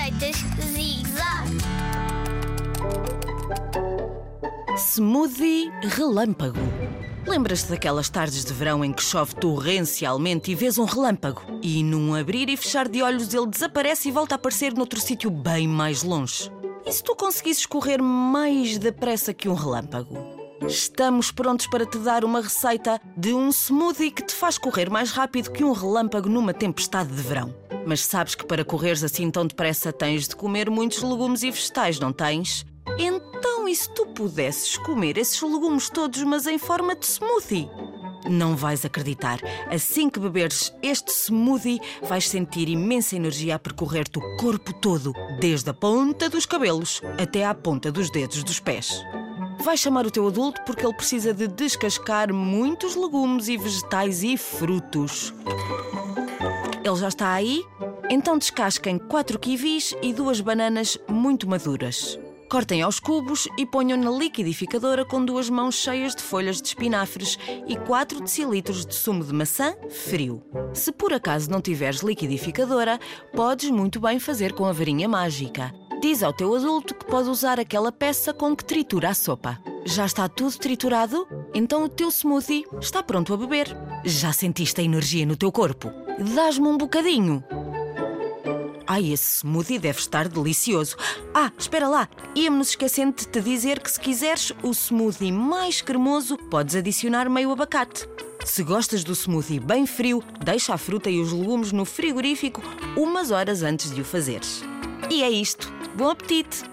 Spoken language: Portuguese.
Receitas Zig Zag. Smoothie relâmpago. Lembras-te daquelas tardes de verão em que chove torrencialmente e vês um relâmpago? E num abrir e fechar de olhos ele desaparece e volta a aparecer noutro sítio bem mais longe. E se tu conseguisses correr mais depressa que um relâmpago? Estamos prontos para te dar uma receita de um smoothie que te faz correr mais rápido que um relâmpago numa tempestade de verão. Mas sabes que para correres assim tão depressa tens de comer muitos legumes e vegetais, não tens? Então, e se tu pudesses comer esses legumes todos, mas em forma de smoothie? Não vais acreditar. Assim que beberes este smoothie, vais sentir imensa energia a percorrer-te o corpo todo, desde a ponta dos cabelos até à ponta dos dedos dos pés. Vais chamar o teu adulto porque ele precisa de descascar muitos legumes e vegetais e frutos. Ele já está aí? Então descasquem 4 kiwis e duas bananas muito maduras. Cortem aos cubos e ponham na liquidificadora com duas mãos cheias de folhas de espinafres e 4 decilitros de sumo de maçã frio. Se por acaso não tiveres liquidificadora, podes muito bem fazer com a varinha mágica. Diz ao teu adulto que pode usar aquela peça com que tritura a sopa. Já está tudo triturado? Então o teu smoothie está pronto a beber. Já sentiste a energia no teu corpo? Dás-me um bocadinho. Ai, esse smoothie deve estar delicioso. Ah, espera lá, ia-me-nos esquecendo de te dizer que se quiseres o smoothie mais cremoso, podes adicionar meio abacate. Se gostas do smoothie bem frio, deixa a fruta e os legumes no frigorífico umas horas antes de o fazeres. E é isto. Bom apetite!